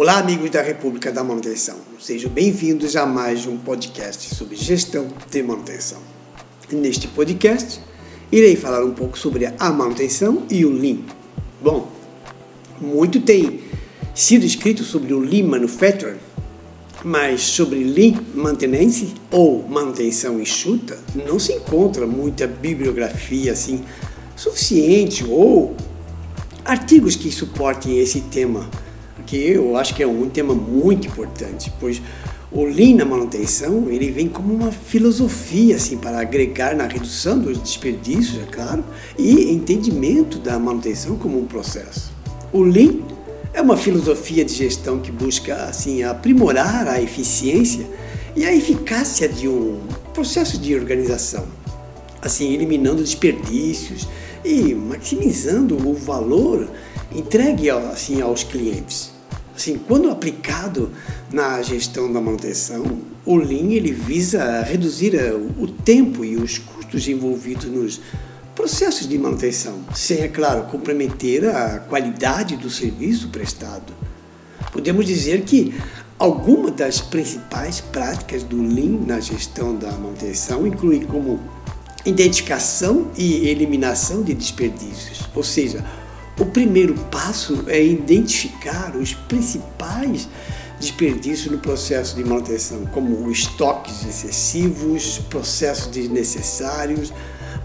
Olá, amigos da República da Manutenção. Sejam bem-vindos a mais um podcast sobre gestão de manutenção. Neste podcast, irei falar um pouco sobre a manutenção e o Lean. Bom, muito tem sido escrito sobre o Lean Manufacturing, mas sobre Lean Maintenance ou manutenção enxuta não se encontra muita bibliografia assim suficiente ou artigos que suportem esse tema que eu acho que é um tema muito importante, pois o Lean na manutenção ele vem como uma filosofia assim para agregar na redução dos desperdícios, é claro, e entendimento da manutenção como um processo. O Lean é uma filosofia de gestão que busca assim aprimorar a eficiência e a eficácia de um processo de organização, assim eliminando desperdícios e maximizando o valor entregue assim aos clientes. Assim, quando aplicado na gestão da manutenção, o Lean ele visa reduzir eh, o tempo e os custos envolvidos nos processos de manutenção, sem, é claro, comprometer a qualidade do serviço prestado. Podemos dizer que algumas das principais práticas do Lean na gestão da manutenção incluem como identificação e eliminação de desperdícios, ou seja, o primeiro passo é identificar os principais desperdícios no processo de manutenção, como estoques excessivos, processos desnecessários,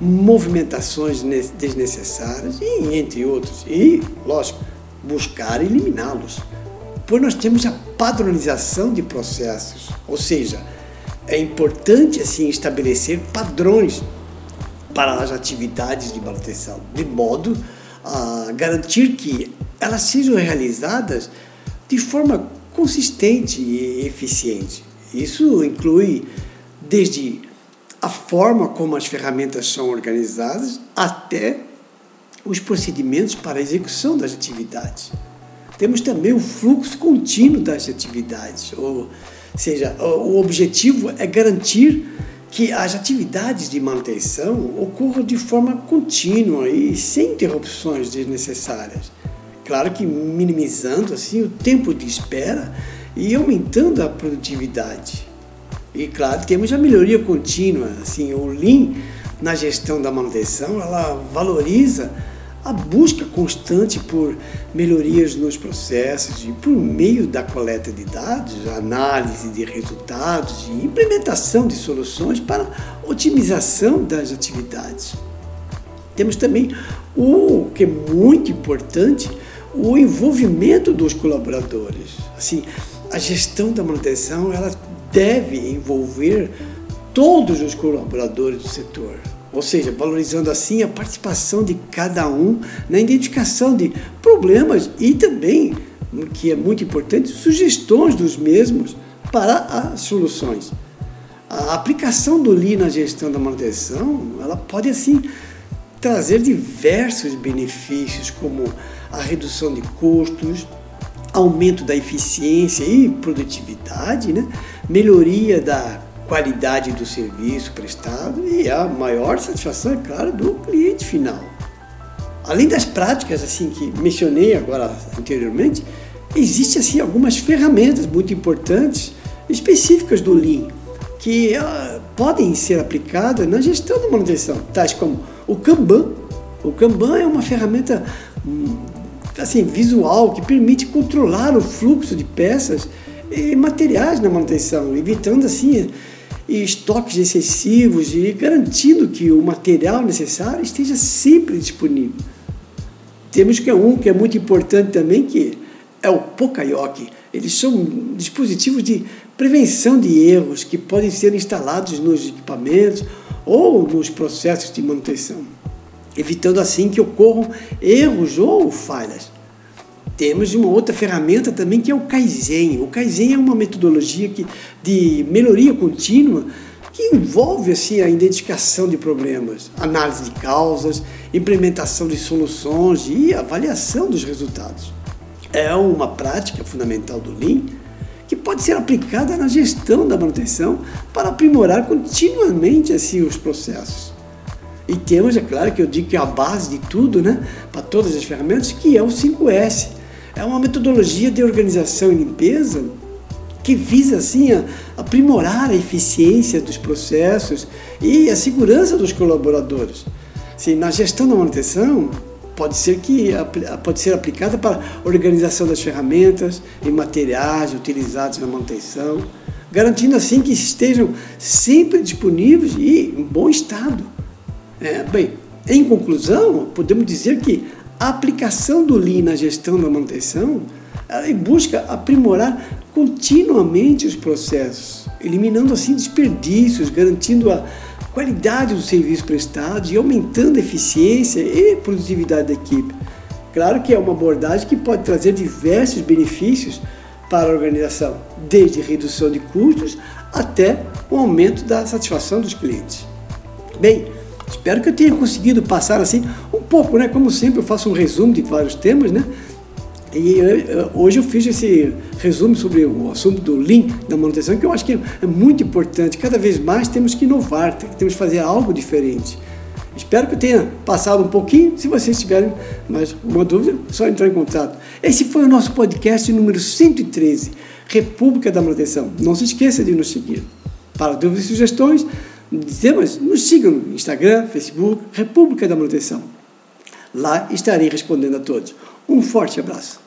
movimentações desnecessárias e entre outros. E, lógico, buscar eliminá-los. Pois nós temos a padronização de processos, ou seja, é importante assim estabelecer padrões para as atividades de manutenção, de modo a garantir que elas sejam realizadas de forma consistente e eficiente. Isso inclui desde a forma como as ferramentas são organizadas até os procedimentos para a execução das atividades. Temos também o fluxo contínuo das atividades, ou seja, o objetivo é garantir que as atividades de manutenção ocorram de forma contínua e sem interrupções desnecessárias. Claro que minimizando assim o tempo de espera e aumentando a produtividade. E claro, temos a melhoria contínua, assim, o Lean na gestão da manutenção, ela valoriza a busca constante por melhorias nos processos e por meio da coleta de dados, análise de resultados e implementação de soluções para otimização das atividades. Temos também o que é muito importante, o envolvimento dos colaboradores. Assim, a gestão da manutenção ela deve envolver todos os colaboradores do setor ou seja, valorizando assim a participação de cada um na identificação de problemas e também, que é muito importante, sugestões dos mesmos para as soluções. A aplicação do Lean na gestão da manutenção, ela pode assim trazer diversos benefícios, como a redução de custos, aumento da eficiência e produtividade, né? melhoria da qualidade do serviço prestado e a maior satisfação, é claro, do cliente final. Além das práticas assim que mencionei agora anteriormente, existem assim algumas ferramentas muito importantes específicas do Lean que uh, podem ser aplicadas na gestão da manutenção, tais como o Kanban. O Kanban é uma ferramenta hum, assim visual que permite controlar o fluxo de peças e materiais na manutenção, evitando assim e estoques excessivos e garantindo que o material necessário esteja sempre disponível. Temos que é um que é muito importante também, que é o Pokayoke. Eles são dispositivos de prevenção de erros que podem ser instalados nos equipamentos ou nos processos de manutenção, evitando assim que ocorram erros ou falhas. Temos uma outra ferramenta também que é o Kaizen. O Kaizen é uma metodologia que, de melhoria contínua que envolve assim, a identificação de problemas, análise de causas, implementação de soluções e avaliação dos resultados. É uma prática fundamental do Lean que pode ser aplicada na gestão da manutenção para aprimorar continuamente assim, os processos. E temos, é claro, que eu digo que é a base de tudo, né, para todas as ferramentas, que é o 5S, é uma metodologia de organização e limpeza que visa assim aprimorar a eficiência dos processos e a segurança dos colaboradores. Sim, na gestão da manutenção pode ser que pode ser aplicada para organização das ferramentas e materiais utilizados na manutenção, garantindo assim que estejam sempre disponíveis e em bom estado. É, bem, em conclusão, podemos dizer que a aplicação do Lean na gestão da manutenção busca aprimorar continuamente os processos, eliminando assim desperdícios, garantindo a qualidade do serviço prestado e aumentando a eficiência e produtividade da equipe. Claro que é uma abordagem que pode trazer diversos benefícios para a organização, desde redução de custos até o aumento da satisfação dos clientes. Bem, espero que eu tenha conseguido passar assim um pouco, né? Como sempre, eu faço um resumo de vários temas, né? E hoje eu fiz esse resumo sobre o assunto do Lean, da manutenção, que eu acho que é muito importante. Cada vez mais temos que inovar, temos que fazer algo diferente. Espero que eu tenha passado um pouquinho. Se vocês tiverem mais uma dúvida, é só entrar em contato. Esse foi o nosso podcast número 113, República da Manutenção. Não se esqueça de nos seguir. Para dúvidas e sugestões de temas, nos sigam no Instagram, Facebook, República da Manutenção. Lá estarei respondendo a todos. Um forte abraço.